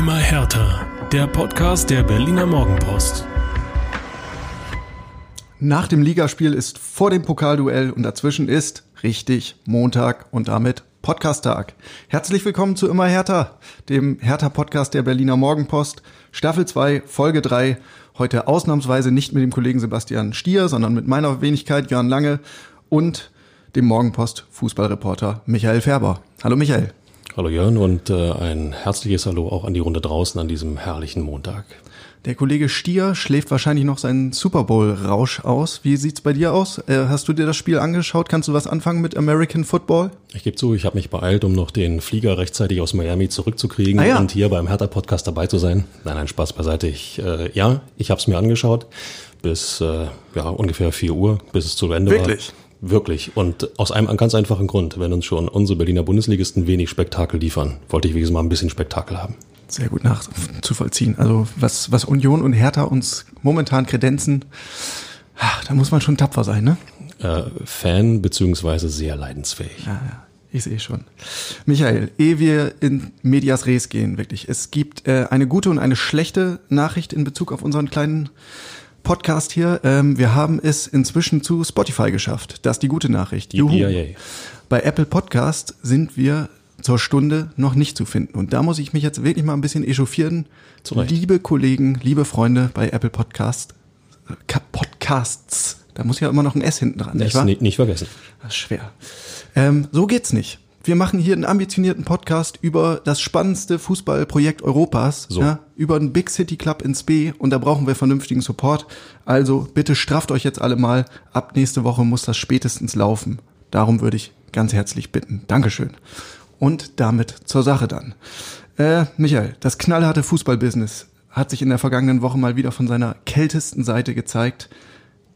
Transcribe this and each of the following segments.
Immer härter. Der Podcast der Berliner Morgenpost. Nach dem Ligaspiel ist vor dem Pokalduell und dazwischen ist richtig Montag und damit Podcast-Tag. Herzlich willkommen zu Immer härter, dem Hertha-Podcast der Berliner Morgenpost, Staffel 2, Folge 3. Heute ausnahmsweise nicht mit dem Kollegen Sebastian Stier, sondern mit meiner Wenigkeit Jörn Lange und dem Morgenpost-Fußballreporter Michael Färber. Hallo Michael. Hallo Jörn und äh, ein herzliches Hallo auch an die Runde draußen an diesem herrlichen Montag. Der Kollege Stier schläft wahrscheinlich noch seinen Super Bowl-Rausch aus. Wie sieht's bei dir aus? Äh, hast du dir das Spiel angeschaut? Kannst du was anfangen mit American Football? Ich gebe zu, ich habe mich beeilt, um noch den Flieger rechtzeitig aus Miami zurückzukriegen Ah ja. und hier beim Hertha-Podcast dabei zu sein. Nein, nein, Spaß beiseite. Ich, äh, ja, ich habe es mir angeschaut bis äh, ja, ungefähr 4 Uhr, bis es zu Ende Wirklich? war. Wirklich. Und aus einem ganz einfachen Grund. Wenn uns schon unsere Berliner Bundesligisten wenig Spektakel liefern, wollte ich wenigstens mal ein bisschen Spektakel haben. Sehr gut nachzuvollziehen. Also was, was Union und Hertha uns momentan kredenzen, da muss man schon tapfer sein, ne? Äh, Fan beziehungsweise sehr leidensfähig. Ja, ja. Ich sehe schon. Michael, ehe wir in Medias Res gehen, wirklich. Es gibt äh, eine gute und eine schlechte Nachricht in Bezug auf unseren kleinen Podcast hier. Ähm, wir haben es inzwischen zu Spotify geschafft. Das ist die gute Nachricht. Juhu. Yippie. Bei Apple Podcast sind wir zur Stunde noch nicht zu finden. Und da muss ich mich jetzt wirklich mal ein bisschen echauffieren. Zu Recht. Liebe Kollegen, liebe Freunde bei Apple Podcast, äh, Podcasts, da muss ja immer noch ein S hinten dran, nicht nicht, nicht vergessen. Das ist schwer. Ähm, so geht's nicht. Wir machen hier einen ambitionierten Podcast über das spannendste Fußballprojekt Europas, So. ja, über einen Big City Club ins B und da brauchen wir vernünftigen Support. Also bitte strafft euch jetzt alle mal. Ab nächste Woche muss das spätestens laufen. Darum würde ich ganz herzlich bitten. Dankeschön. Und damit zur Sache dann. Äh, Michael, das knallharte Fußballbusiness hat sich in der vergangenen Woche mal wieder von seiner kältesten Seite gezeigt.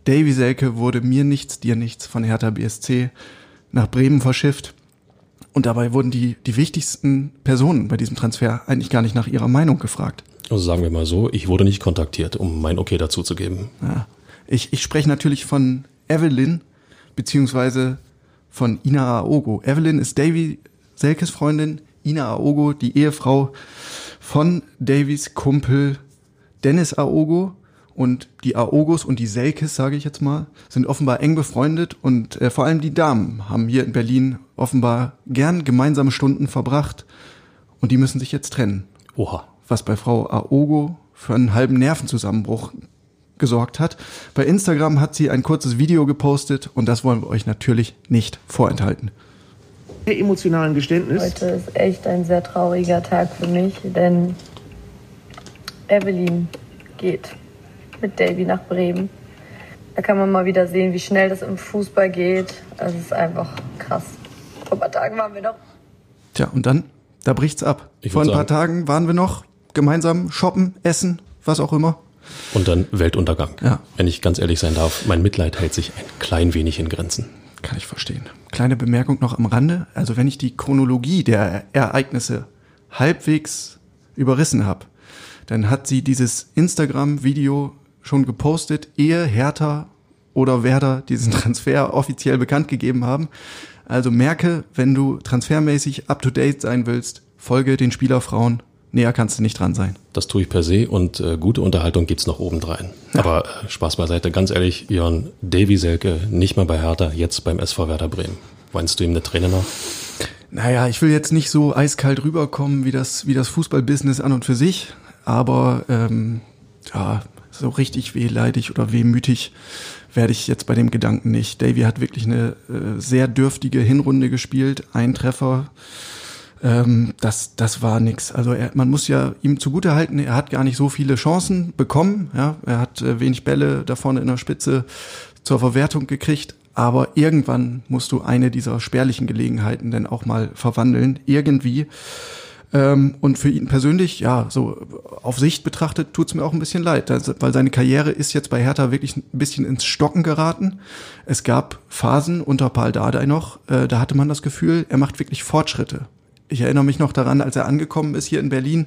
Davy Selke wurde mir nichts, dir nichts von Hertha BSC nach Bremen verschifft. Und dabei wurden die, die wichtigsten Personen bei diesem Transfer eigentlich gar nicht nach ihrer Meinung gefragt. Also sagen wir mal so, ich wurde nicht kontaktiert, um mein Okay dazu zu geben. Ja. Ich, ich spreche natürlich von Evelyn, beziehungsweise von Ina Aogo. Evelyn ist Davy Selkes Freundin, Ina Aogo, die Ehefrau von Davys Kumpel Dennis Aogo. Und die Aogos und die Selkes, sage ich jetzt mal, sind offenbar eng befreundet und äh, vor allem die Damen haben hier in Berlin offenbar gern gemeinsame Stunden verbracht und die müssen sich jetzt trennen Oha. was bei Frau Aogo für einen halben Nervenzusammenbruch gesorgt hat. Bei Instagram hat sie ein kurzes Video gepostet und das wollen wir euch natürlich nicht vorenthalten. emotionalen Geständnis. Heute ist echt ein sehr trauriger Tag für mich, denn Evelyn geht mit Davy nach Bremen. Da kann man mal wieder sehen, wie schnell das im Fußball geht. Es ist einfach krass. Vor ein paar Tagen waren wir noch Tja, und dann, da bricht's ab. Ich Vor ein würd paar sagen- Tagen waren wir noch gemeinsam shoppen, essen, was auch immer. Und dann Weltuntergang. Ja. Wenn ich ganz ehrlich sein darf, mein Mitleid hält sich ein klein wenig in Grenzen. Kann ich verstehen. Kleine Bemerkung noch am Rande. Also wenn ich die Chronologie der Ereignisse halbwegs überrissen habe, dann hat sie dieses Instagram-Video schon gepostet, ehe Hertha oder Werder diesen Transfer offiziell bekannt gegeben haben. Also merke, wenn du transfermäßig up-to-date sein willst, folge den Spielerfrauen. Näher kannst du nicht dran sein. Das tue ich per se und äh, gute Unterhaltung gibt's noch obendrein. Aber äh, Spaß beiseite, ganz ehrlich, Jörn, Davy Selke, nicht mal bei Hertha, jetzt beim SV Werder Bremen. Weinst du ihm eine Träne nach? Naja, ich will jetzt nicht so eiskalt rüberkommen wie das, wie das Fußballbusiness an und für sich, aber ähm, ja, so richtig wehleidig oder wehmütig werde ich jetzt bei dem Gedanken nicht. Davy hat wirklich eine äh, sehr dürftige Hinrunde gespielt, ein Treffer. Ähm, das, das war nix. Also er, man muss ja ihm zugutehalten, er hat gar nicht so viele Chancen bekommen. Ja, er hat äh, wenig Bälle da vorne in der Spitze zur Verwertung gekriegt. Aber irgendwann musst du eine dieser spärlichen Gelegenheiten dann auch mal verwandeln, irgendwie. Ähm, und für ihn persönlich, ja, so auf Sicht betrachtet, tut's mir auch ein bisschen leid, weil seine Karriere ist jetzt bei Hertha wirklich ein bisschen ins Stocken geraten. Es gab Phasen unter Paul Dardai noch, äh, da hatte man das Gefühl, er macht wirklich Fortschritte. Ich erinnere mich noch daran, als er angekommen ist hier in Berlin,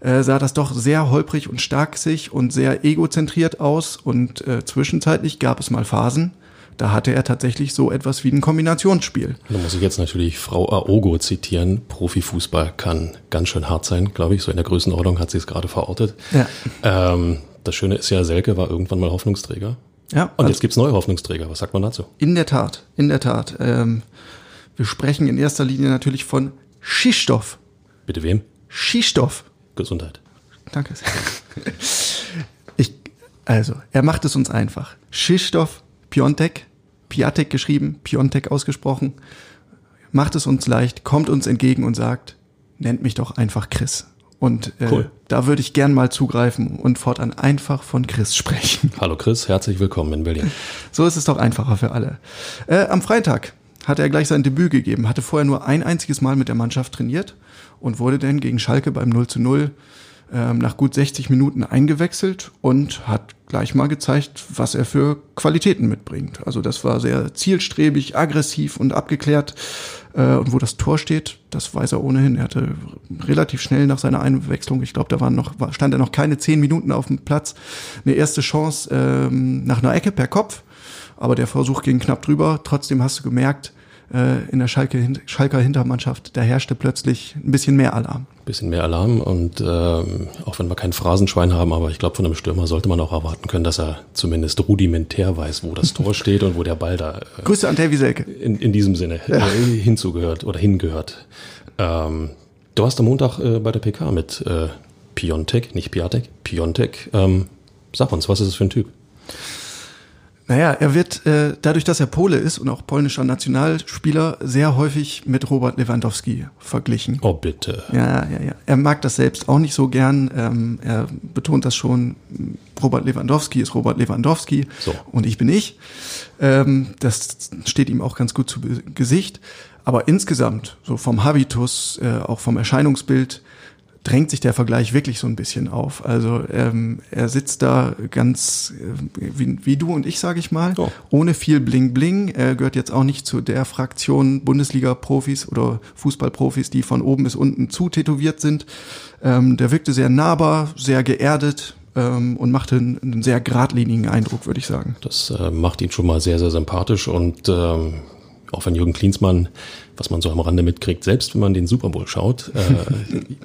äh, sah das doch sehr holprig und starksig und sehr egozentriert aus und äh, zwischenzeitlich gab es mal Phasen, da hatte er tatsächlich so etwas wie ein Kombinationsspiel. Da muss ich jetzt natürlich Frau Aogo zitieren. Profifußball kann ganz schön hart sein, glaube ich. So in der Größenordnung hat sie es gerade verortet. Ja. Ähm, das Schöne ist ja, Selke war irgendwann mal Hoffnungsträger. Ja, Und also jetzt gibt's neue Hoffnungsträger. Was sagt man dazu? in der Tat, in der Tat. Ähm, wir sprechen in erster Linie natürlich von Schistoff. Bitte wem? Schistoff. Gesundheit. Danke. Ich, also, er macht es uns einfach. Schistoff Piontek, Piatek geschrieben, Piontek ausgesprochen, macht es uns leicht, kommt uns entgegen und sagt, nennt mich doch einfach Chris. Und äh, Cool. da würde ich gern mal zugreifen und fortan einfach von Chris sprechen. Hallo Chris, herzlich willkommen in Berlin. So ist es doch einfacher für alle. Äh, am Freitag hat er gleich sein Debüt gegeben, hatte vorher nur ein einziges Mal mit der Mannschaft trainiert und wurde dann gegen Schalke beim 0 zu 0 ähm, nach gut 60 Minuten eingewechselt und hat gleich mal gezeigt, was er für Qualitäten mitbringt. Also das war sehr zielstrebig, aggressiv und abgeklärt. Äh, und wo das Tor steht, das weiß er ohnehin. Er hatte relativ schnell nach seiner Einwechslung, ich glaube, da waren noch, stand er noch keine zehn Minuten auf dem Platz, eine erste Chance ähm, nach einer Ecke per Kopf. Aber der Versuch ging knapp drüber. Trotzdem hast du gemerkt, äh, in der Schalke, Schalker Hintermannschaft, da herrschte plötzlich ein bisschen mehr Alarm. Bisschen mehr Alarm und ähm, auch wenn wir kein Phrasenschwein haben, aber ich glaube, von einem Stürmer sollte man auch erwarten können, dass er zumindest rudimentär weiß, wo das Tor steht und wo der Ball da äh, Grüße an Davy Selke. in, in diesem Sinne äh, hinzugehört oder hingehört. Ähm, du warst am Montag äh, bei der PK mit äh, Piontek, nicht Piatek, Piontek. Ähm, sag uns, was ist es für ein Typ? Naja, er wird äh, dadurch, dass er Pole ist und auch polnischer Nationalspieler, sehr häufig mit Robert Lewandowski verglichen. Oh, bitte. Ja, ja, ja. Er mag das selbst auch nicht so gern. Ähm, er betont das schon. Robert Lewandowski ist Robert Lewandowski So. und ich bin ich. Ähm, das steht ihm auch ganz gut zu Gesicht. Aber insgesamt, so vom Habitus, äh, auch vom Erscheinungsbild, drängt sich der Vergleich wirklich so ein bisschen auf. Also ähm, er sitzt da ganz äh, wie, wie du und ich, sage ich mal, Oh. ohne viel Bling Bling. Er gehört jetzt auch nicht zu der Fraktion Bundesliga-Profis oder Fußballprofis, die von oben bis unten zu tätowiert sind. Ähm, der wirkte sehr nahbar, sehr geerdet ähm, und machte einen, einen sehr geradlinigen Eindruck, würde ich sagen. Das äh, macht ihn schon mal sehr, sehr sympathisch und ähm, auch wenn Jürgen Klinsmann, was man so am Rande mitkriegt, selbst wenn man den Super Bowl schaut, äh,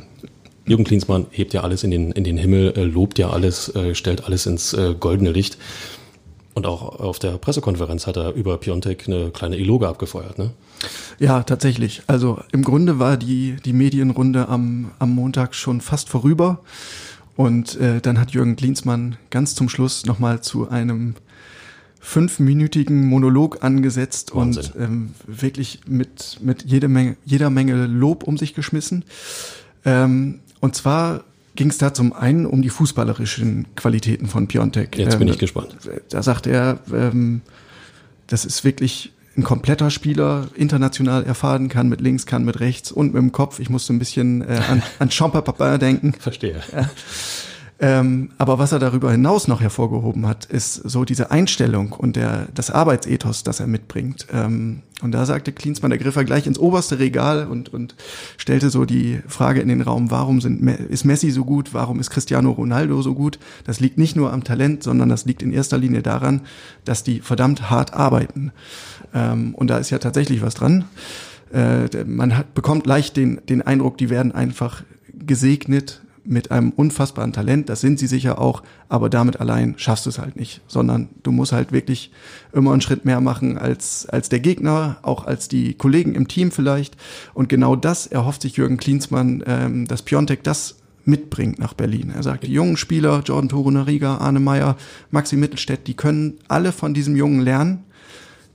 Jürgen Klinsmann hebt ja alles in den, in den Himmel, äh, lobt ja alles, äh, stellt alles ins äh, goldene Licht. Und auch auf der Pressekonferenz hat er über Piontek eine kleine Eloge abgefeuert. Ne? Ja, tatsächlich. Also im Grunde war die, die Medienrunde am, am Montag schon fast vorüber. Und äh, dann hat Jürgen Klinsmann ganz zum Schluss nochmal zu einem fünfminütigen Monolog angesetzt Wahnsinn. und ähm, wirklich mit, mit jede Menge, jeder Menge Lob um sich geschmissen. Ähm, und zwar ging es da zum einen um die fußballerischen Qualitäten von Piontek. Jetzt bin Ähm, ich gespannt. da sagt er, ähm, das ist wirklich ein kompletter Spieler, international erfahren kann mit links, kann mit rechts und mit dem Kopf. Ich musste ein bisschen äh, an, an Champa denken. Verstehe. Ähm, aber was er darüber hinaus noch hervorgehoben hat, ist so diese Einstellung und der, das Arbeitsethos, das er mitbringt. Ähm, und da sagte Klinsmann, der griff er gleich ins oberste Regal und, und stellte so die Frage in den Raum, warum sind, ist Messi so gut, warum ist Cristiano Ronaldo so gut? Das liegt nicht nur am Talent, sondern das liegt in erster Linie daran, dass die verdammt hart arbeiten. Ähm, und da ist ja tatsächlich was dran. Äh, man hat, bekommt leicht den, den Eindruck, die werden einfach gesegnet mit einem unfassbaren Talent. Das sind sie sicher auch, aber damit allein schaffst du es halt nicht, sondern du musst halt wirklich immer einen Schritt mehr machen als, als der Gegner, auch als die Kollegen im Team vielleicht. Und genau das erhofft sich Jürgen Klinsmann, ähm, dass Piontek das mitbringt nach Berlin. Er sagt, die jungen Spieler, Jordan Torunariga, Arne Meyer, Maxi Mittelstädt, die können alle von diesem Jungen lernen.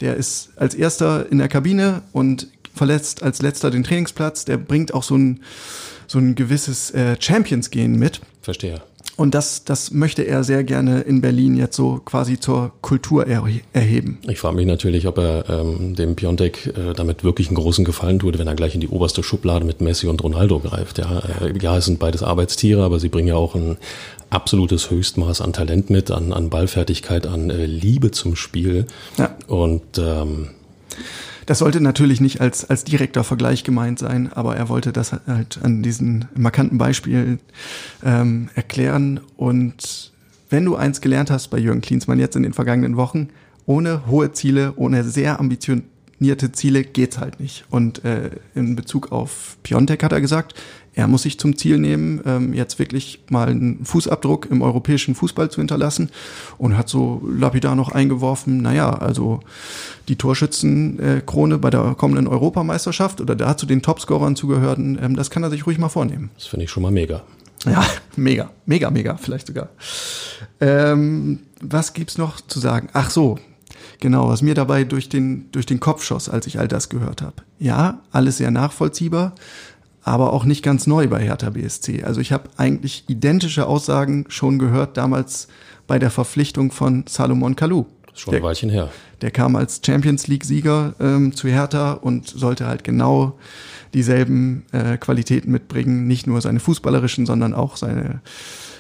Der ist als erster in der Kabine und verletzt als letzter den Trainingsplatz. Der bringt auch so ein, so ein gewisses äh, Champions-Gehen mit. Verstehe. Und das, das möchte er sehr gerne in Berlin jetzt so quasi zur Kultur erhe erheben. Ich frage mich natürlich, ob er ähm, dem Piontek äh, damit wirklich einen großen Gefallen tut, wenn er gleich in die oberste Schublade mit Messi und Ronaldo greift. Ja, äh, ja es sind beides Arbeitstiere, aber sie bringen ja auch ein absolutes Höchstmaß an Talent mit, an, an Ballfertigkeit, an äh, Liebe zum Spiel. Ja. Und ähm, Das sollte natürlich nicht als, als direkter Vergleich gemeint sein, aber er wollte das halt an diesen markanten Beispielen ähm, erklären. Und wenn du eins gelernt hast bei Jürgen Klinsmann jetzt in den vergangenen Wochen, ohne hohe Ziele, ohne sehr ambitionierte Ziele geht's halt nicht. Und äh, in Bezug auf Piontek hat er gesagt, er muss sich zum Ziel nehmen, ähm, jetzt wirklich mal einen Fußabdruck im europäischen Fußball zu hinterlassen und hat so lapidar noch eingeworfen, naja, also die Torschützenkrone bei der kommenden Europameisterschaft oder da zu den Topscorern zugehörten, ähm, das kann er sich ruhig mal vornehmen. Das finde ich schon mal mega. Ja, mega, mega, mega, vielleicht sogar. Ähm, was gibt's noch zu sagen? Ach so, genau, was mir dabei durch den, durch den Kopf schoss, als ich all das gehört habe. Ja, alles sehr nachvollziehbar, aber auch nicht ganz neu bei Hertha BSC. Also ich habe eigentlich identische Aussagen schon gehört damals bei der Verpflichtung von Salomon Kalou. Schon ein Der- Weilchen her. Der kam als Champions League-Sieger ähm, zu Hertha und sollte halt genau dieselben äh, Qualitäten mitbringen, nicht nur seine fußballerischen, sondern auch seine,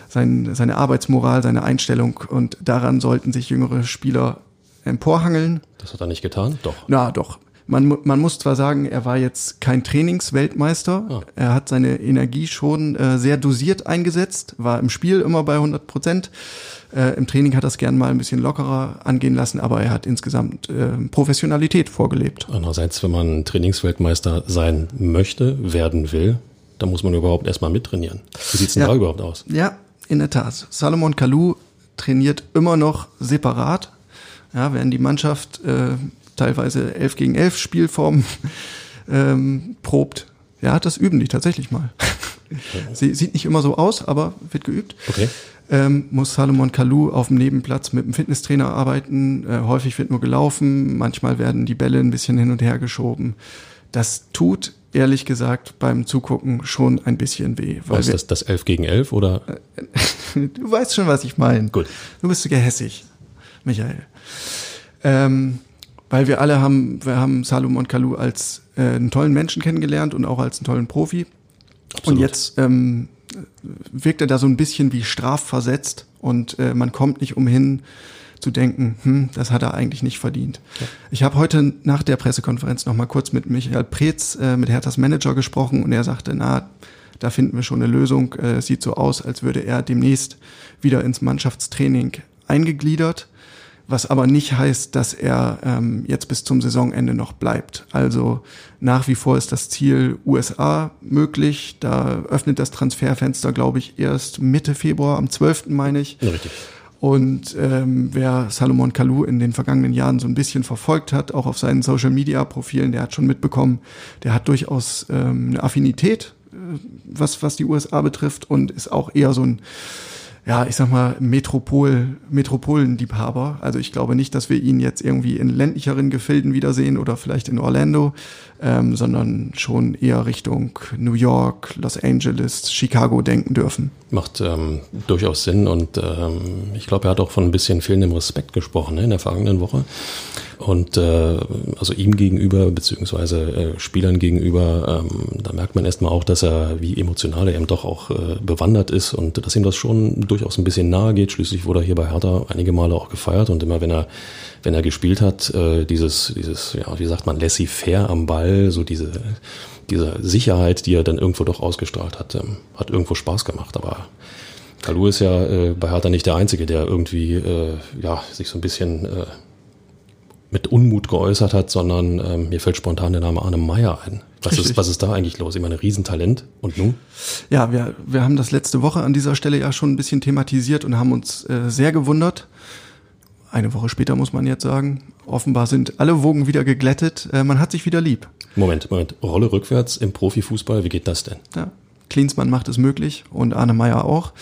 sein, seine Arbeitsmoral, seine Einstellung. Und daran sollten sich jüngere Spieler emporhangeln. Das hat er nicht getan? Doch. Na doch. Man, man muss zwar sagen, er war jetzt kein Trainingsweltmeister. Ah. Er hat seine Energie schon äh, sehr dosiert eingesetzt, war im Spiel immer bei 100 Prozent. Äh, Im Training hat er es gern mal ein bisschen lockerer angehen lassen, aber er hat insgesamt äh, Professionalität vorgelebt. Andererseits, wenn man Trainingsweltmeister sein möchte, werden will, dann muss man überhaupt erstmal mittrainieren. Wie sieht's denn Ja. da überhaupt aus? Ja, in der Tat. Salomon Kalou trainiert immer noch separat. Ja, während die Mannschaft äh, teilweise 11 gegen 11 Spielformen ähm, probt. Ja, das üben die tatsächlich mal. Sie sieht nicht immer so aus, aber wird geübt. Okay. Ähm, muss Salomon Kalou auf dem Nebenplatz mit dem Fitnesstrainer arbeiten. Äh, häufig wird nur gelaufen, manchmal werden die Bälle ein bisschen hin und her geschoben. Das tut, ehrlich gesagt, beim Zugucken schon ein bisschen weh. Weil Was ist das, das 11 gegen 11 oder? du weißt schon, was ich meine. Gut. Du bist gehässig, Michael. Ähm, weil wir alle haben, wir haben Salomon Kalou als äh, einen tollen Menschen kennengelernt und auch als einen tollen Profi. Absolut. Und jetzt ähm, wirkt er da so ein bisschen wie strafversetzt und äh, man kommt nicht umhin zu denken, hm, das hat er eigentlich nicht verdient. Ich habe heute nach der Pressekonferenz noch mal kurz mit Michael Preetz, äh, mit Herthas Manager gesprochen und er sagte, na, da finden wir schon eine Lösung. Äh, es sieht so aus, als würde er demnächst wieder ins Mannschaftstraining eingegliedert was aber nicht heißt, dass er ähm, jetzt bis zum Saisonende noch bleibt. Also nach wie vor ist das Ziel USA möglich. Da öffnet das Transferfenster, glaube ich, erst Mitte Februar, am 12. meine ich. Ja, richtig. Und ähm, wer Salomon Kalou in den vergangenen Jahren so ein bisschen verfolgt hat, auch auf seinen Social-Media-Profilen, der hat schon mitbekommen, der hat durchaus ähm, eine Affinität, äh, was, was die USA betrifft und ist auch eher so ein ja, ich sag mal, Metropol, Metropolenliebhaber. Also ich glaube nicht, dass wir ihn jetzt irgendwie in ländlicheren Gefilden wiedersehen oder vielleicht in Orlando, ähm, sondern schon eher Richtung New York, Los Angeles, Chicago denken dürfen. Macht ähm, durchaus Sinn und ähm, ich glaube, er hat auch von ein bisschen fehlendem Respekt gesprochen ne, in der vergangenen Woche. Und äh, also ihm gegenüber, beziehungsweise äh, Spielern gegenüber, ähm, da merkt man erstmal auch, dass er, wie emotional er eben doch auch äh, bewandert ist und dass ihm das schon durchaus ein bisschen nahe geht. Schließlich wurde er hier bei Hertha einige Male auch gefeiert und immer wenn er, wenn er gespielt hat, äh, dieses, dieses, ja, wie sagt man, laissez-faire am Ball, so diese, diese Sicherheit, die er dann irgendwo doch ausgestrahlt hat, ähm, hat irgendwo Spaß gemacht. Aber Kalu ist ja äh, bei Hertha nicht der Einzige, der irgendwie äh, ja, sich so ein bisschen äh, mit Unmut geäußert hat, sondern ähm, mir fällt spontan der Name Arne Meyer ein. Was ist, was ist da eigentlich los? Ich meine, Riesentalent. Und nun? Ja, wir, wir haben das letzte Woche an dieser Stelle ja schon ein bisschen thematisiert und haben uns äh, sehr gewundert. Eine Woche später muss man jetzt sagen, offenbar sind alle Wogen wieder geglättet. Äh, man hat sich wieder lieb. Moment, Moment. Rolle rückwärts im Profifußball, wie geht das denn? Ja. Klinsmann macht es möglich und Arne Meyer auch.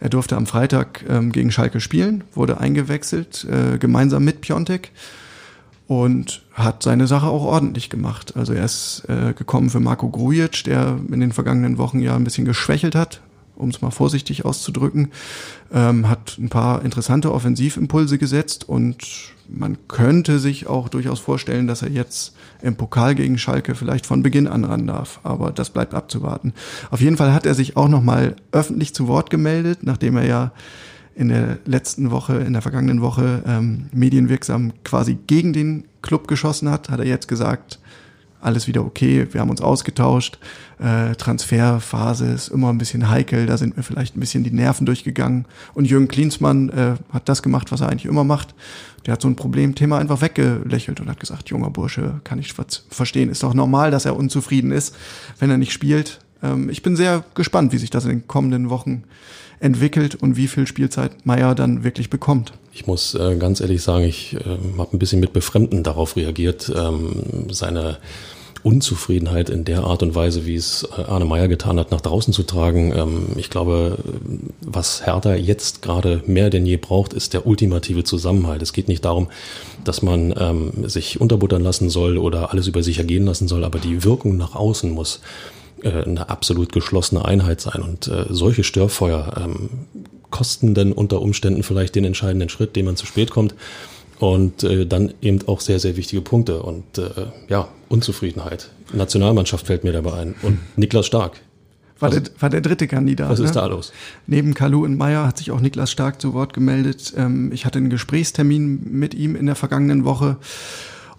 Er durfte am Freitag ähm, gegen Schalke spielen, wurde eingewechselt, äh, gemeinsam mit Piontek und hat seine Sache auch ordentlich gemacht. Also er ist äh, gekommen für Marco Grujic, der in den vergangenen Wochen ja ein bisschen geschwächelt hat, um es mal vorsichtig auszudrücken, ähm, hat ein paar interessante Offensivimpulse gesetzt und man könnte sich auch durchaus vorstellen, dass er jetzt im Pokal gegen Schalke vielleicht von Beginn an ran darf. Aber das bleibt abzuwarten. Auf jeden Fall hat er sich auch nochmal öffentlich zu Wort gemeldet, nachdem er ja in der letzten Woche, in der vergangenen Woche ähm, medienwirksam quasi gegen den Club geschossen hat, hat er jetzt gesagt, alles wieder okay, wir haben uns ausgetauscht. Äh, Transferphase ist immer ein bisschen heikel, da sind mir vielleicht ein bisschen die Nerven durchgegangen. Und Jürgen Klinsmann äh, hat das gemacht, was er eigentlich immer macht. Der hat so ein Problemthema einfach weggelächelt und hat gesagt, junger Bursche, kann ich verstehen, ist doch normal, dass er unzufrieden ist, wenn er nicht spielt. Ähm, ich bin sehr gespannt, wie sich das in den kommenden Wochen entwickelt und wie viel Spielzeit Meier dann wirklich bekommt. Ich muss äh, ganz ehrlich sagen, ich äh, habe ein bisschen mit Befremden darauf reagiert. Ähm, seine Unzufriedenheit in der Art und Weise, wie es äh, Arne Meyer getan hat, nach draußen zu tragen. Ähm, ich glaube, was Hertha jetzt gerade mehr denn je braucht, ist der ultimative Zusammenhalt. Es geht nicht darum, dass man ähm, sich unterbuttern lassen soll oder alles über sich ergehen lassen soll, aber die Wirkung nach außen muss äh, eine absolut geschlossene Einheit sein. Und äh, solche Störfeuer ähm, kosten dann unter Umständen vielleicht den entscheidenden Schritt, den man zu spät kommt. Und äh, dann eben auch sehr, sehr wichtige Punkte. Und äh, ja, Unzufriedenheit. Nationalmannschaft fällt mir dabei ein. Und Niklas Stark. War, der, war der dritte Kandidat. Was ist ne? da los? Neben Kalu und Meyer hat sich auch Niklas Stark zu Wort gemeldet. Ähm, ich hatte einen Gesprächstermin mit ihm in der vergangenen Woche.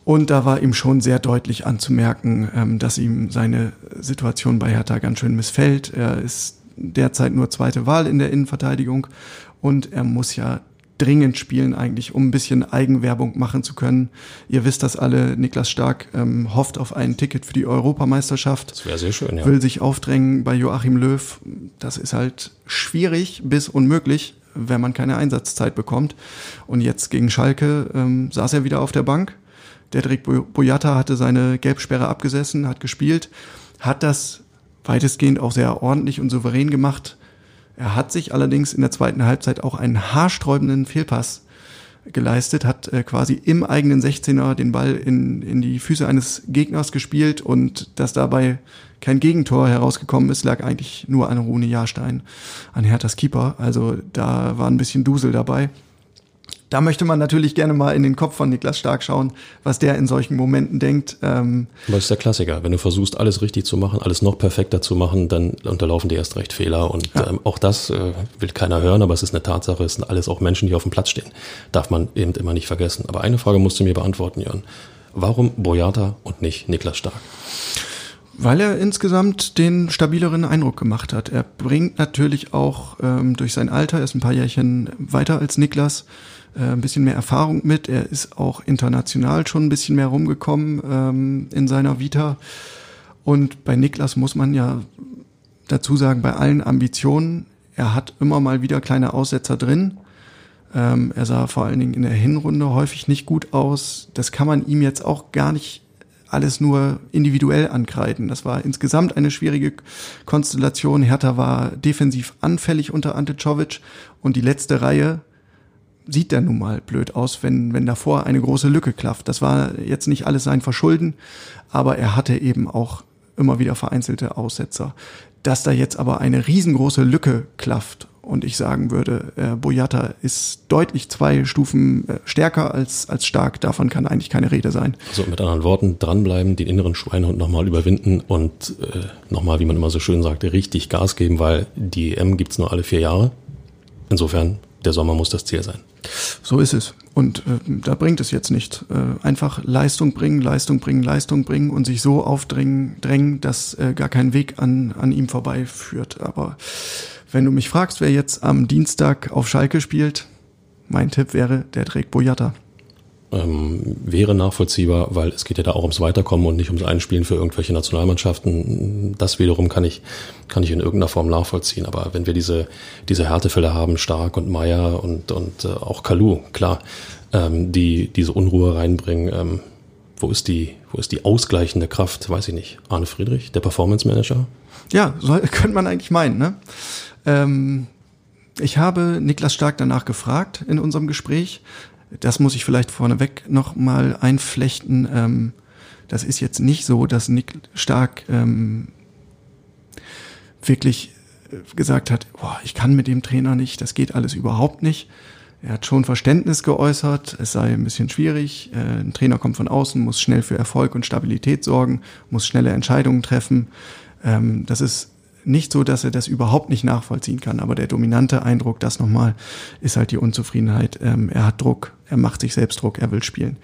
Und da war ihm schon sehr deutlich anzumerken, ähm, dass ihm seine Situation bei Hertha ganz schön missfällt. Er ist derzeit nur zweite Wahl in der Innenverteidigung und er muss ja dringend spielen eigentlich, um ein bisschen Eigenwerbung machen zu können. Ihr wisst das alle, Niklas Stark ähm, hofft auf ein Ticket für die Europameisterschaft. Das wäre sehr schön, ja. Will sich aufdrängen bei Joachim Löw. Das ist halt schwierig bis unmöglich, wenn man keine Einsatzzeit bekommt. Und jetzt gegen Schalke ähm, saß er wieder auf der Bank Dedrick Boyata hatte seine Gelbsperre abgesessen, hat gespielt, hat das weitestgehend auch sehr ordentlich und souverän gemacht. Er hat sich allerdings in der zweiten Halbzeit auch einen haarsträubenden Fehlpass geleistet, hat äh, quasi im eigenen 16er den Ball in, in die Füße eines Gegners gespielt und dass dabei kein Gegentor herausgekommen ist, lag eigentlich nur an Rune Jahrstein, an Herthas Keeper. Also da war ein bisschen Dusel dabei da möchte man natürlich gerne mal in den Kopf von Niklas Stark schauen, was der in solchen Momenten denkt. Ähm das ist der Klassiker. Wenn du versuchst, alles richtig zu machen, alles noch perfekter zu machen, dann unterlaufen dir erst recht Fehler. Und ja. ähm, auch das äh, will keiner hören, aber es ist eine Tatsache. Es sind alles auch Menschen, die auf dem Platz stehen. Darf man eben immer nicht vergessen. Aber eine Frage musst du mir beantworten, Jörn. Warum Boyata und nicht Niklas Stark? Weil er insgesamt den stabileren Eindruck gemacht hat. Er bringt natürlich auch ähm, durch sein Alter, er ist ein paar Jährchen weiter als Niklas, ein bisschen mehr Erfahrung mit. Er ist auch international schon ein bisschen mehr rumgekommen ähm, in seiner Vita. Und bei Niklas muss man ja dazu sagen, bei allen Ambitionen, er hat immer mal wieder kleine Aussetzer drin. Ähm, er sah vor allen Dingen in der Hinrunde häufig nicht gut aus. Das kann man ihm jetzt auch gar nicht alles nur individuell ankreiden. Das war insgesamt eine schwierige Konstellation. Hertha war defensiv anfällig unter Ante Czovic und die letzte Reihe sieht der nun mal blöd aus, wenn, wenn davor eine große Lücke klafft. Das war jetzt nicht alles sein Verschulden, aber er hatte eben auch immer wieder vereinzelte Aussetzer. Dass da jetzt aber eine riesengroße Lücke klafft und ich sagen würde, äh, Boyata ist deutlich zwei Stufen äh, stärker als, als stark, davon kann eigentlich keine Rede sein. Also mit anderen Worten, dranbleiben, den inneren Schweinehund nochmal überwinden und äh, nochmal, wie man immer so schön sagte, richtig Gas geben, weil die EM gibt's nur alle vier Jahre. Insofern, der Sommer muss das Ziel sein. So ist es. Und äh, da bringt es jetzt nicht. Äh, einfach Leistung bringen, Leistung bringen, Leistung bringen und sich so aufdrängen, drängen, dass äh, gar kein Weg an, an ihm vorbeiführt. Aber wenn du mich fragst, wer jetzt am Dienstag auf Schalke spielt, mein Tipp wäre, der trägt Boyata ähm, wäre nachvollziehbar, weil es geht ja da auch ums Weiterkommen und nicht ums Einspielen für irgendwelche Nationalmannschaften. Das wiederum kann ich, kann ich in irgendeiner Form nachvollziehen. Aber wenn wir diese, diese Härtefälle haben, Stark und Meier und, und äh, auch Kalu, klar, ähm, die diese Unruhe reinbringen, ähm, wo ist die, wo ist die ausgleichende Kraft? Weiß ich nicht. Arne Friedrich, der Performance Manager? Ja, soll, könnte man eigentlich meinen, ne? Ähm, ich habe Niklas Stark danach gefragt in unserem Gespräch das muss ich vielleicht vorneweg noch mal einflechten. Ähm, das ist jetzt nicht so, dass Nick Stark ähm, wirklich äh, gesagt hat, boah, ich kann mit dem Trainer nicht, das geht alles überhaupt nicht. Er hat schon Verständnis geäußert, es sei ein bisschen schwierig. Äh, ein Trainer kommt von außen, muss schnell für Erfolg und Stabilität sorgen, muss schnelle Entscheidungen treffen. Ähm, das ist nicht so, dass er das überhaupt nicht nachvollziehen kann, aber der dominante Eindruck, das nochmal, ist halt die Unzufriedenheit. Ähm, er hat Druck, er macht sich selbst Druck, er will spielen.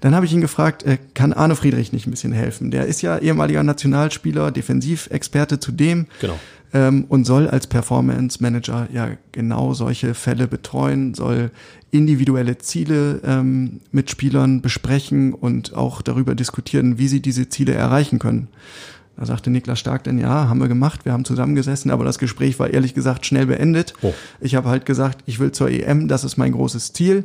Dann habe ich ihn gefragt, äh, kann Arne Friedrich nicht ein bisschen helfen? Der ist ja ehemaliger Nationalspieler, Defensivexperte zudem. Genau. Ähm, und soll als Performance Manager ja genau solche Fälle betreuen, soll individuelle Ziele ähm, mit Spielern besprechen und auch darüber diskutieren, wie sie diese Ziele erreichen können. Da sagte Niklas Stark dann, ja, haben wir gemacht, wir haben zusammengesessen, aber das Gespräch war ehrlich gesagt schnell beendet. Oh. Ich habe halt gesagt, ich will zur EM, das ist mein großes Ziel.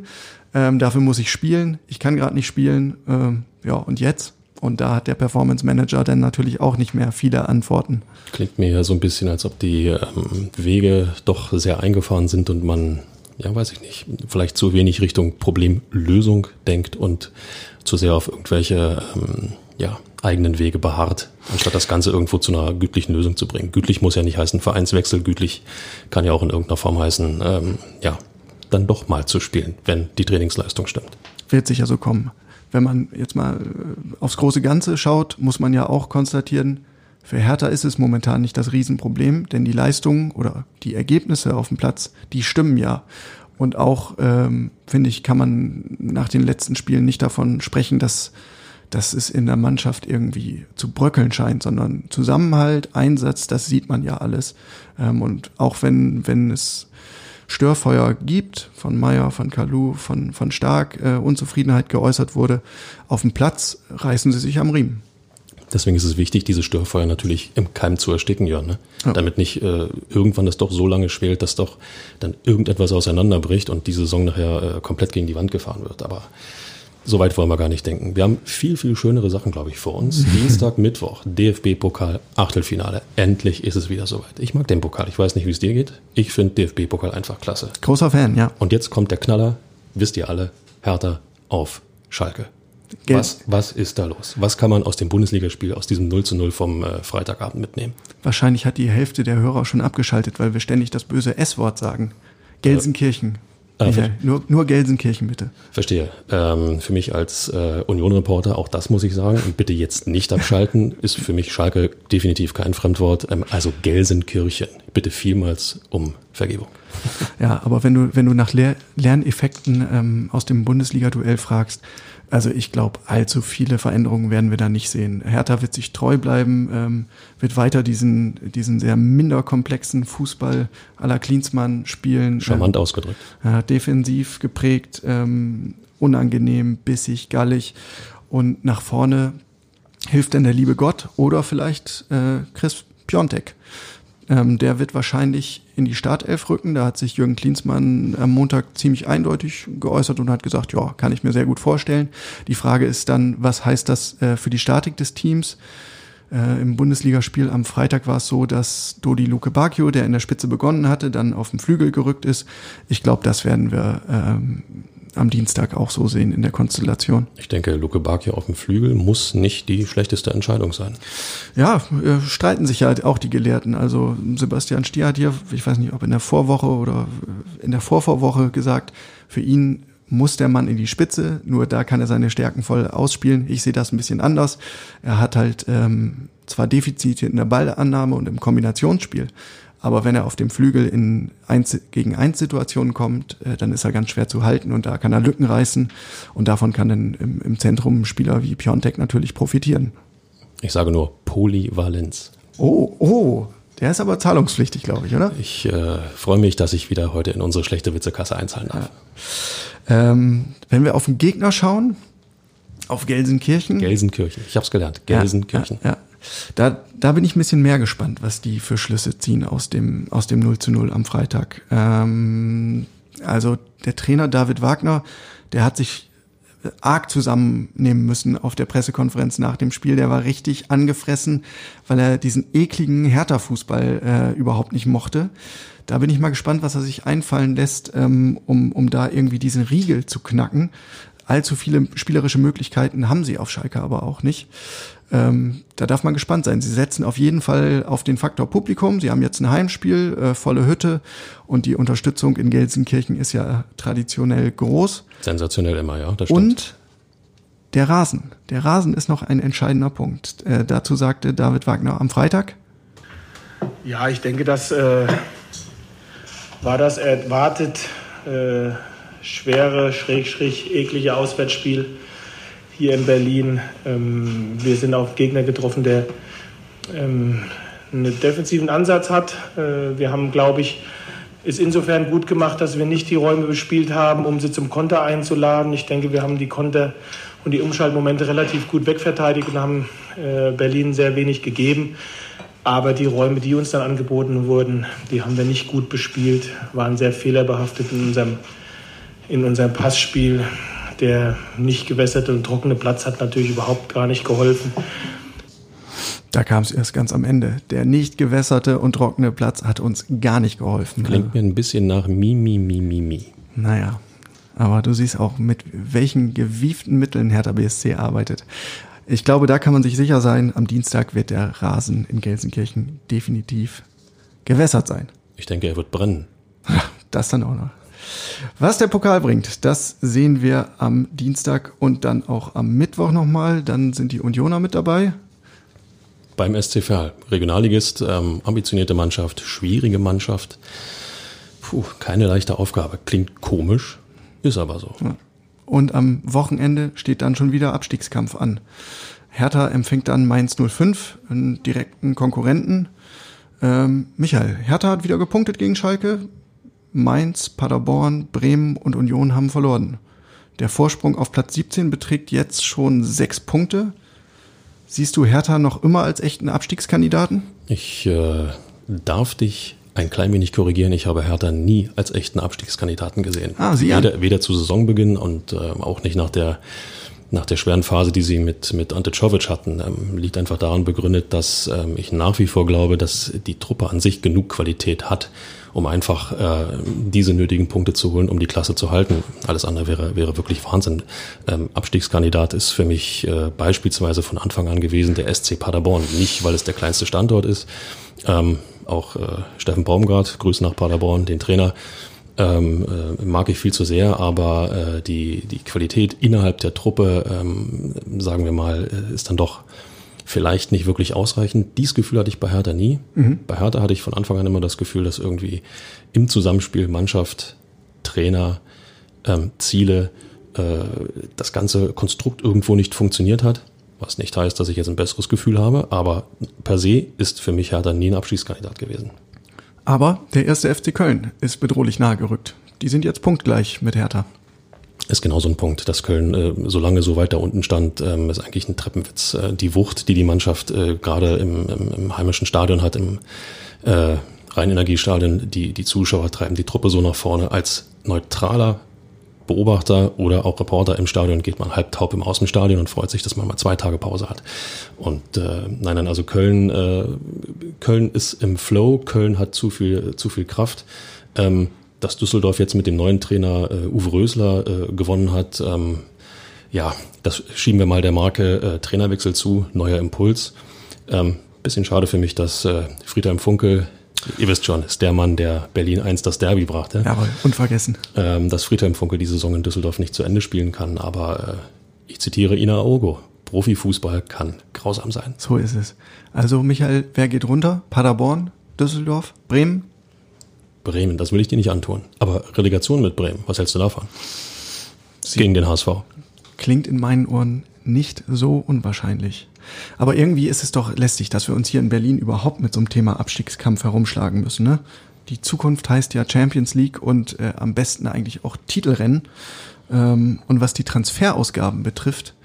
Ähm, dafür muss ich spielen. Ich kann gerade nicht spielen. Ähm, ja, und jetzt? Und da hat der Performance Manager dann natürlich auch nicht mehr viele Antworten. Klingt mir ja so ein bisschen, als ob die ähm, Wege doch sehr eingefahren sind und man, ja, weiß ich nicht, vielleicht zu wenig Richtung Problemlösung denkt und zu sehr auf irgendwelche, ähm, ja, eigenen Wege beharrt, anstatt das Ganze irgendwo zu einer gütlichen Lösung zu bringen. Gütlich muss ja nicht heißen Vereinswechsel, gütlich kann ja auch in irgendeiner Form heißen, ähm, ja, dann doch mal zu spielen, wenn die Trainingsleistung stimmt. Wird sicher so kommen. Wenn man jetzt mal äh, aufs große Ganze schaut, muss man ja auch konstatieren, für Hertha ist es momentan nicht das Riesenproblem, denn die Leistungen oder die Ergebnisse auf dem Platz, die stimmen ja. Und auch, ähm, finde ich, kann man nach den letzten Spielen nicht davon sprechen, dass dass es in der Mannschaft irgendwie zu bröckeln scheint, sondern Zusammenhalt, Einsatz, das sieht man ja alles. Ähm, und auch wenn, wenn es Störfeuer gibt, von Meyer, von Kalu, von, von Stark, äh, Unzufriedenheit geäußert wurde, auf dem Platz reißen sie sich am Riemen. Deswegen ist es wichtig, diese Störfeuer natürlich im Keim zu ersticken, Jörn. Ne? Ja. Damit nicht äh, irgendwann das doch so lange schwelt, dass doch dann irgendetwas auseinanderbricht und die Saison nachher äh, komplett gegen die Wand gefahren wird. Aber so weit wollen wir gar nicht denken. Wir haben viel, viel schönere Sachen, glaube ich, vor uns. Dienstag, Mittwoch, DFB-Pokal, Achtelfinale. Endlich ist es wieder soweit. Ich mag den Pokal. Ich weiß nicht, wie es dir geht. Ich finde DFB-Pokal einfach klasse. Großer Fan, ja. Und jetzt kommt der Knaller. Wisst ihr alle, Hertha auf Schalke. Geld. Was, was ist da los? Was kann man aus dem Bundesligaspiel, aus diesem 0 zu 0 vom äh, Freitagabend mitnehmen? Wahrscheinlich hat die Hälfte der Hörer schon abgeschaltet, weil wir ständig das böse S-Wort sagen. Gelsenkirchen. Ah, Michael, nur, nur Gelsenkirchen bitte. Verstehe. Ähm, für mich als äh, Union-Reporter, auch das muss ich sagen, und bitte jetzt nicht abschalten, ist für mich Schalke definitiv kein Fremdwort. Ähm, also Gelsenkirchen. Bitte vielmals um Vergebung. Ja, aber wenn du, wenn du nach Lehr Lerneffekten ähm, aus dem Bundesliga-Duell fragst, also ich glaube, allzu viele Veränderungen werden wir da nicht sehen. Hertha wird sich treu bleiben, ähm, wird weiter diesen, diesen sehr minder komplexen Fußball aller Klinsmann spielen. Charmant äh, ausgedrückt. Äh, defensiv geprägt, ähm, unangenehm, bissig, gallig und nach vorne hilft dann der liebe Gott oder vielleicht äh, Chris Piontek. Ähm, der wird wahrscheinlich in die Startelf rücken. Da hat sich Jürgen Klinsmann am Montag ziemlich eindeutig geäußert und hat gesagt, ja, kann ich mir sehr gut vorstellen. Die Frage ist dann, was heißt das äh, für die Statik des Teams? Äh, Im Bundesligaspiel am Freitag war es so, dass Dodi Luke Bacchio, der in der Spitze begonnen hatte, dann auf den Flügel gerückt ist. Ich glaube, das werden wir ähm, am Dienstag auch so sehen in der Konstellation. Ich denke, Luke Bacchio auf dem Flügel muss nicht die schlechteste Entscheidung sein. Ja, äh, streiten sich ja auch die Gelehrten. Also Sebastian Stier hat hier, ich weiß nicht, ob in der Vorwoche oder in der Vorvorwoche gesagt, für ihn muss der Mann in die Spitze, nur da kann er seine Stärken voll ausspielen. Ich sehe das ein bisschen anders. Er hat halt ähm, zwar Defizite in der Ballannahme und im Kombinationsspiel, aber wenn er auf dem Flügel in 1 gegen 1 Situationen kommt, äh, dann ist er ganz schwer zu halten und da kann er Lücken reißen. Und davon kann dann im, im Zentrum ein Spieler wie Piontek natürlich profitieren. Ich sage nur Polyvalenz. Oh, oh, der ist aber zahlungspflichtig, glaube ich, oder? Ich äh, freue mich, dass ich wieder heute in unsere schlechte Witzekasse einzahlen darf. Ja. Ähm, wenn wir auf den Gegner schauen, auf Gelsenkirchen. Gelsenkirchen, ich habe es gelernt. Gelsenkirchen. Ja, ja, da, da bin ich ein bisschen mehr gespannt, was die für Schlüsse ziehen aus dem, aus dem 0 zu 0 am Freitag. Ähm, also der Trainer David Wagner, der hat sich arg zusammennehmen müssen auf der Pressekonferenz nach dem Spiel. Der war richtig angefressen, weil er diesen ekligen Hertha-Fußball äh, überhaupt nicht mochte. Da bin ich mal gespannt, was er sich einfallen lässt, ähm, um, um da irgendwie diesen Riegel zu knacken. Allzu viele spielerische Möglichkeiten haben sie auf Schalke aber auch nicht. Ähm, da darf man gespannt sein. Sie setzen auf jeden Fall auf den Faktor Publikum. Sie haben jetzt ein Heimspiel, äh, volle Hütte und die Unterstützung in Gelsenkirchen ist ja traditionell groß. Sensationell immer, ja. Das stimmt. Und der Rasen. Der Rasen ist noch ein entscheidender Punkt. Äh, dazu sagte David Wagner am Freitag. Ja, ich denke, das äh, war das erwartet äh, schwere, schräg, schräg, eklige Auswärtsspiel hier in Berlin. Ähm, wir sind auf Gegner getroffen, der ähm, einen defensiven Ansatz hat. Äh, wir haben, glaube ich, ist insofern gut gemacht, dass wir nicht die Räume bespielt haben, um sie zum Konter einzuladen. Ich denke, wir haben die Konter und die Umschaltmomente relativ gut wegverteidigt und haben äh, Berlin sehr wenig gegeben. Aber die Räume, die uns dann angeboten wurden, die haben wir nicht gut bespielt, waren sehr fehlerbehaftet in unserem, in unserem Passspiel. Der nicht gewässerte und trockene Platz hat natürlich überhaupt gar nicht geholfen. Da kam es erst ganz am Ende. Der nicht gewässerte und trockene Platz hat uns gar nicht geholfen. Klingt mir ein bisschen nach Mi, Mi, Mi, Mi, Mi. Naja, aber du siehst auch, mit welchen gewieften Mitteln Hertha BSC arbeitet. Ich glaube, da kann man sich sicher sein, am Dienstag wird der Rasen in Gelsenkirchen definitiv gewässert sein. Ich denke, er wird brennen. Das dann auch noch. Was der Pokal bringt, das sehen wir am Dienstag und dann auch am Mittwoch nochmal. Dann sind die Unioner mit dabei. Beim SC Verl, Regionalligist, ähm, ambitionierte Mannschaft, schwierige Mannschaft. Puh, keine leichte Aufgabe. Klingt komisch, ist aber so. Ja. Und am Wochenende steht dann schon wieder Abstiegskampf an. Hertha empfängt dann Mainz 05, einen direkten Konkurrenten. Ähm, Michael, Hertha hat wieder gepunktet gegen Schalke. Mainz, Paderborn, Bremen und Union haben verloren. Der Vorsprung auf Platz 17 beträgt jetzt schon sechs Punkte. Siehst du Hertha noch immer als echten Abstiegskandidaten? Ich äh, darf dich ein klein wenig korrigieren. Ich habe Hertha nie als echten Abstiegskandidaten gesehen. Ah, Sie weder, weder zu Saisonbeginn und äh, auch nicht nach der nach der schweren Phase, die sie mit, mit Ante Czovic hatten, ähm, liegt einfach daran begründet, dass ähm, ich nach wie vor glaube, dass die Truppe an sich genug Qualität hat, um einfach äh, diese nötigen Punkte zu holen, um die Klasse zu halten. Alles andere wäre, wäre wirklich Wahnsinn. Ähm, Abstiegskandidat ist für mich äh, beispielsweise von Anfang an gewesen der SC Paderborn. Nicht, weil es der kleinste Standort ist. Ähm, auch äh, Steffen Baumgart, Grüße nach Paderborn, den Trainer ähm, äh, mag ich viel zu sehr, aber äh, die, die Qualität innerhalb der Truppe, ähm, sagen wir mal, äh, ist dann doch vielleicht nicht wirklich ausreichend. Dies Gefühl hatte ich bei Hertha nie. Mhm. Bei Hertha hatte ich von Anfang an immer das Gefühl, dass irgendwie im Zusammenspiel Mannschaft, Trainer, ähm, Ziele, äh, das ganze Konstrukt irgendwo nicht funktioniert hat. Was nicht heißt, dass ich jetzt ein besseres Gefühl habe, aber per se ist für mich Hertha nie ein Abschießkandidat gewesen. Aber der erste FC Köln ist bedrohlich nahe gerückt. Die sind jetzt punktgleich mit Hertha. Ist genau so ein Punkt, dass Köln äh, so lange so weit da unten stand, ähm, ist eigentlich ein Treppenwitz. Äh, die Wucht, die die Mannschaft äh, gerade im, im, im heimischen Stadion hat, im äh, Rheinenergiestadion, die, die Zuschauer treiben die Truppe so nach vorne. Als neutraler Beobachter oder auch Reporter im Stadion geht man halb taub im Außenstadion und freut sich, dass man mal zwei Tage Pause hat. Und äh, nein, nein, also Köln, äh, Köln ist im Flow, Köln hat zu viel, zu viel Kraft. Ähm, dass Düsseldorf jetzt mit dem neuen Trainer äh, Uwe Rösler äh, gewonnen hat, ähm, ja, das schieben wir mal der Marke äh, Trainerwechsel zu, neuer Impuls. Ähm, bisschen schade für mich, dass äh, Friedhelm Funkel Ihr wisst schon, ist der Mann, der Berlin 1 das Derby brachte. Jawohl, unvergessen. Ähm, dass Friedhelm Funke die Saison in Düsseldorf nicht zu Ende spielen kann, aber äh, ich zitiere Ina Ogo. Profifußball kann grausam sein. So ist es. Also Michael, wer geht runter? Paderborn, Düsseldorf, Bremen? Bremen, das will ich dir nicht antun. Aber Relegation mit Bremen, was hältst du davon? Sie Gegen den HSV. Klingt in meinen Ohren nicht so unwahrscheinlich. Aber irgendwie ist es doch lästig, dass wir uns hier in Berlin überhaupt mit so einem Thema Abstiegskampf herumschlagen müssen. Ne? Die Zukunft heißt ja Champions League und äh, am besten eigentlich auch Titelrennen. Ähm, und was die Transferausgaben betrifft,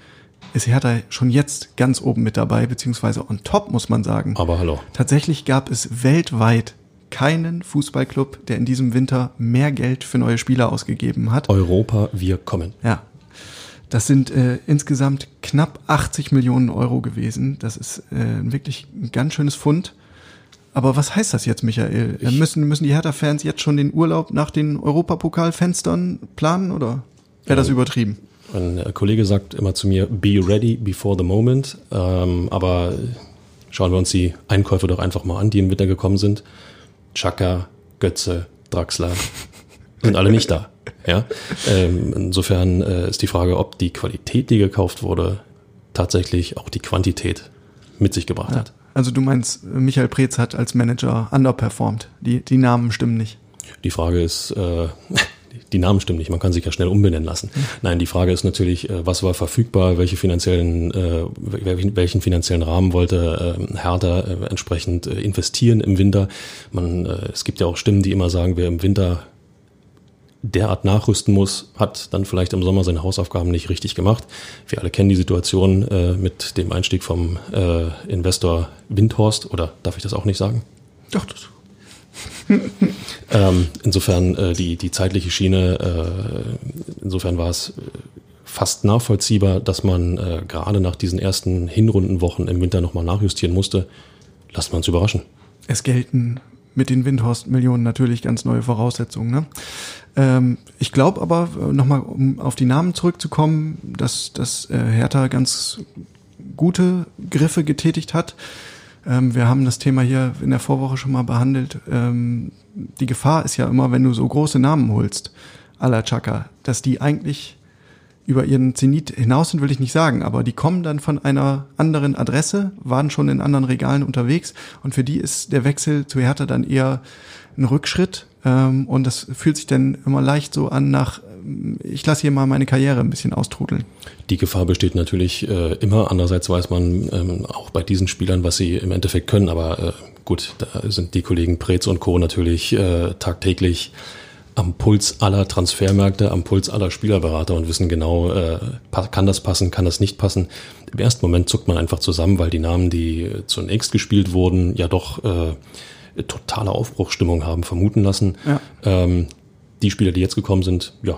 ist Hertha schon jetzt ganz oben mit dabei, beziehungsweise on top, muss man sagen. Aber hallo. Tatsächlich gab es weltweit keinen Fußballclub, der in diesem Winter mehr Geld für neue Spieler ausgegeben hat. Europa, wir kommen. Ja, das sind äh, insgesamt knapp 80 Millionen Euro gewesen. Das ist äh, wirklich ein ganz schönes Fund. Aber was heißt das jetzt, Michael? Ich müssen, müssen die Hertha-Fans jetzt schon den Urlaub nach den Europapokalfenstern planen oder wäre das übertrieben? Ein äh, Kollege sagt immer zu mir, be ready before the moment. Ähm, aber schauen wir uns die Einkäufe doch einfach mal an, die im Winter gekommen sind. Chaka, Götze, Draxler sind alle nicht da. Ja? Ähm, insofern äh, ist die Frage, ob die Qualität, die gekauft wurde, tatsächlich auch die Quantität mit sich gebracht ja. hat. Also du meinst, Michael Preetz hat als Manager underperformed. Die, die Namen stimmen nicht. Die Frage ist, äh, die Namen stimmen nicht, man kann sich ja schnell umbenennen lassen. Nein, die Frage ist natürlich, äh, was war verfügbar, welche finanziellen, äh, welchen finanziellen Rahmen wollte äh, Hertha entsprechend äh, investieren im Winter. Man, äh, es gibt ja auch Stimmen, die immer sagen, wer im Winter derart nachrüsten muss, hat dann vielleicht im Sommer seine Hausaufgaben nicht richtig gemacht. Wir alle kennen die Situation äh, mit dem Einstieg vom äh, Investor Windhorst, oder darf ich das auch nicht sagen? Doch, das. ähm, insofern äh, die, die zeitliche Schiene, äh, insofern war es äh, fast nachvollziehbar, dass man äh, gerade nach diesen ersten Hinrundenwochen im Winter nochmal nachjustieren musste. Lasst man uns überraschen. Es gelten mit den Windhorst-Millionen natürlich ganz neue Voraussetzungen. Ne? Ähm, ich glaube aber, äh, nochmal um auf die Namen zurückzukommen, dass, dass äh, Hertha ganz gute Griffe getätigt hat. Ähm, wir haben das Thema hier in der Vorwoche schon mal behandelt. Ähm, die Gefahr ist ja immer, wenn du so große Namen holst, à la Chaka, dass die eigentlich über ihren Zenit hinaus sind, will ich nicht sagen, aber die kommen dann von einer anderen Adresse, waren schon in anderen Regalen unterwegs und für die ist der Wechsel zu Hertha dann eher ein Rückschritt ähm, und das fühlt sich dann immer leicht so an nach, ähm, ich lasse hier mal meine Karriere ein bisschen austrudeln. Die Gefahr besteht natürlich äh, immer. Andererseits weiß man ähm, auch bei diesen Spielern, was sie im Endeffekt können. Aber äh, gut, da sind die Kollegen Preetz und Co. natürlich äh, tagtäglich am Puls aller Transfermärkte, am Puls aller Spielerberater und wissen genau, äh, kann das passen, kann das nicht passen. Im ersten Moment zuckt man einfach zusammen, weil die Namen, die zunächst gespielt wurden, ja doch äh, totale Aufbruchsstimmung haben vermuten lassen. Ja. Ähm, die Spieler, die jetzt gekommen sind, ja,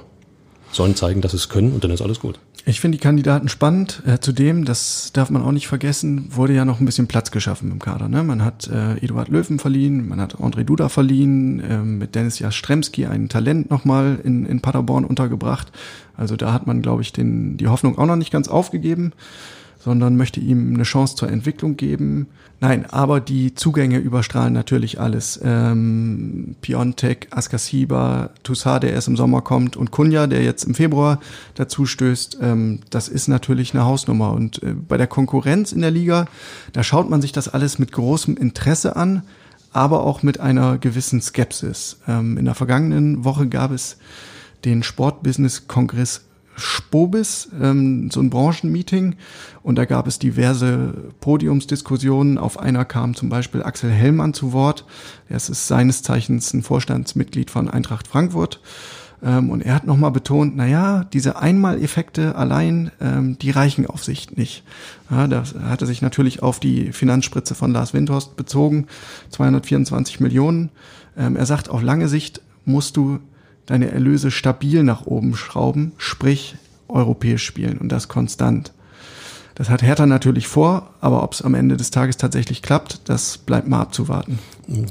sollen zeigen, dass sie es können und dann ist alles gut. Ich finde die Kandidaten spannend. Äh, zudem, das darf man auch nicht vergessen, wurde ja noch ein bisschen Platz geschaffen im Kader. Ne? Man hat äh, Eduard Löwen verliehen, man hat André Duda verliehen, äh, mit Dennis Jastremski ein Talent nochmal in, in Paderborn untergebracht. Also da hat man, glaube ich, den, die Hoffnung auch noch nicht ganz aufgegeben sondern möchte ihm eine Chance zur Entwicklung geben. Nein, aber die Zugänge überstrahlen natürlich alles. Ähm, Piontek, Askasiba, Toussaint, der erst im Sommer kommt und Kunja, der jetzt im Februar dazu stößt, ähm, das ist natürlich eine Hausnummer. Und äh, bei der Konkurrenz in der Liga, da schaut man sich das alles mit großem Interesse an, aber auch mit einer gewissen Skepsis. Ähm, in der vergangenen Woche gab es den Sportbusiness-Kongress Spobis, ähm, so ein Branchenmeeting und da gab es diverse Podiumsdiskussionen. Auf einer kam zum Beispiel Axel Hellmann zu Wort. Er ist seines Zeichens ein Vorstandsmitglied von Eintracht Frankfurt. Ähm, und er hat nochmal betont, na ja, diese Einmaleffekte allein, ähm, die reichen auf Sicht nicht. Ja, da hat er sich natürlich auf die Finanzspritze von Lars Windhorst bezogen, 224 Millionen. Ähm, er sagt, auf lange Sicht musst du deine Erlöse stabil nach oben schrauben, sprich europäisch spielen und das konstant. Das hat Hertha natürlich vor, aber ob es am Ende des Tages tatsächlich klappt, das bleibt mal abzuwarten.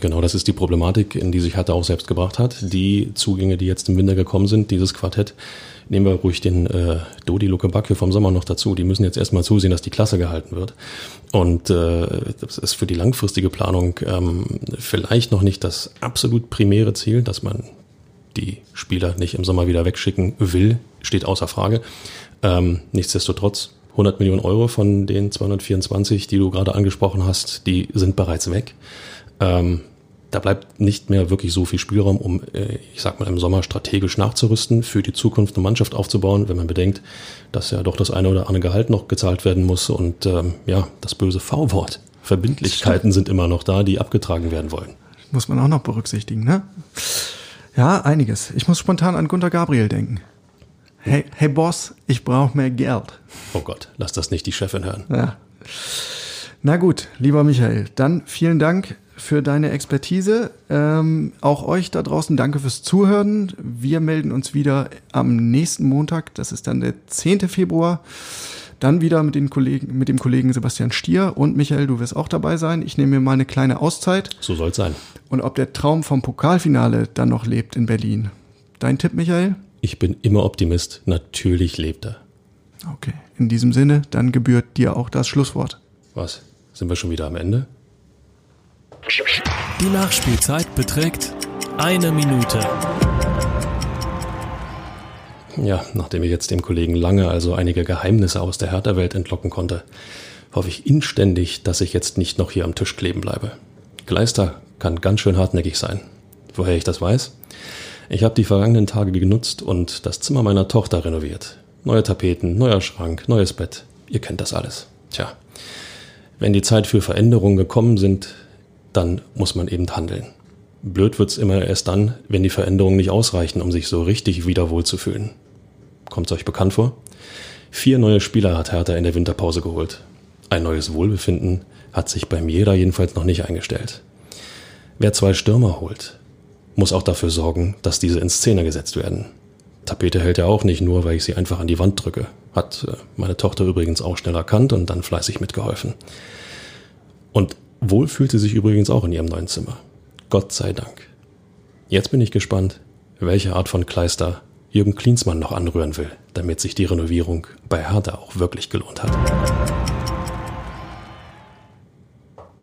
Genau, das ist die Problematik, in die sich Hertha auch selbst gebracht hat. Die Zugänge, die jetzt im Winter gekommen sind, dieses Quartett, nehmen wir ruhig den äh, Dodi Luke Backe vom Sommer noch dazu. Die müssen jetzt erstmal zusehen, dass die Klasse gehalten wird. Und äh, das ist für die langfristige Planung ähm, vielleicht noch nicht das absolut primäre Ziel, dass man die Spieler nicht im Sommer wieder wegschicken will, steht außer Frage. Ähm, nichtsdestotrotz 100 Millionen Euro von den 224, die du gerade angesprochen hast, die sind bereits weg. Ähm, da bleibt nicht mehr wirklich so viel Spielraum, um, äh, ich sag mal, im Sommer strategisch nachzurüsten, für die Zukunft eine Mannschaft aufzubauen, wenn man bedenkt, dass ja doch das eine oder andere Gehalt noch gezahlt werden muss und ähm, ja, das böse V-Wort. Verbindlichkeiten sind immer noch da, die abgetragen werden wollen. Muss man auch noch berücksichtigen, ne? Ja, einiges. Ich muss spontan an Gunter Gabriel denken. Hey, hey Boss, ich brauche mehr Geld. Oh Gott, lass das nicht die Chefin hören. Ja. Na gut, lieber Michael, dann vielen Dank für deine Expertise. Ähm, auch euch da draußen danke fürs Zuhören. Wir melden uns wieder am nächsten Montag, das ist dann der 10. Februar. Dann wieder mit, den Kollegen, mit dem Kollegen Sebastian Stier und Michael, du wirst auch dabei sein. Ich nehme mir mal eine kleine Auszeit. So soll es sein. Und ob der Traum vom Pokalfinale dann noch lebt in Berlin. Dein Tipp, Michael? Ich bin immer Optimist. Natürlich lebt er. Okay. In diesem Sinne, dann gebührt dir auch das Schlusswort. Was? Sind wir schon wieder am Ende? Die Nachspielzeit beträgt eine Minute. Ja, nachdem ich jetzt dem Kollegen Lange also einige Geheimnisse aus der Hertha-Welt entlocken konnte, hoffe ich inständig, dass ich jetzt nicht noch hier am Tisch kleben bleibe. Gleister kann ganz schön hartnäckig sein. Woher ich das weiß? Ich habe die vergangenen Tage genutzt und das Zimmer meiner Tochter renoviert. Neue Tapeten, neuer Schrank, neues Bett. Ihr kennt das alles. Tja, wenn die Zeit für Veränderungen gekommen sind, dann muss man eben handeln. Blöd wird's immer erst dann, wenn die Veränderungen nicht ausreichen, um sich so richtig wieder wohlzufühlen. Kommt's euch bekannt vor? Vier neue Spieler hat Hertha in der Winterpause geholt. Ein neues Wohlbefinden hat sich bei mir da jedenfalls noch nicht eingestellt. Wer zwei Stürmer holt, muss auch dafür sorgen, dass diese in Szene gesetzt werden. Tapete hält er auch nicht nur, weil ich sie einfach an die Wand drücke. Hat äh, meine Tochter übrigens auch schnell erkannt und dann fleißig mitgeholfen. Und wohl fühlt sie sich übrigens auch in ihrem neuen Zimmer. Gott sei Dank. Jetzt bin ich gespannt, welche Art von Kleister Jürgen Klinsmann noch anrühren will, damit sich die Renovierung bei Hertha auch wirklich gelohnt hat.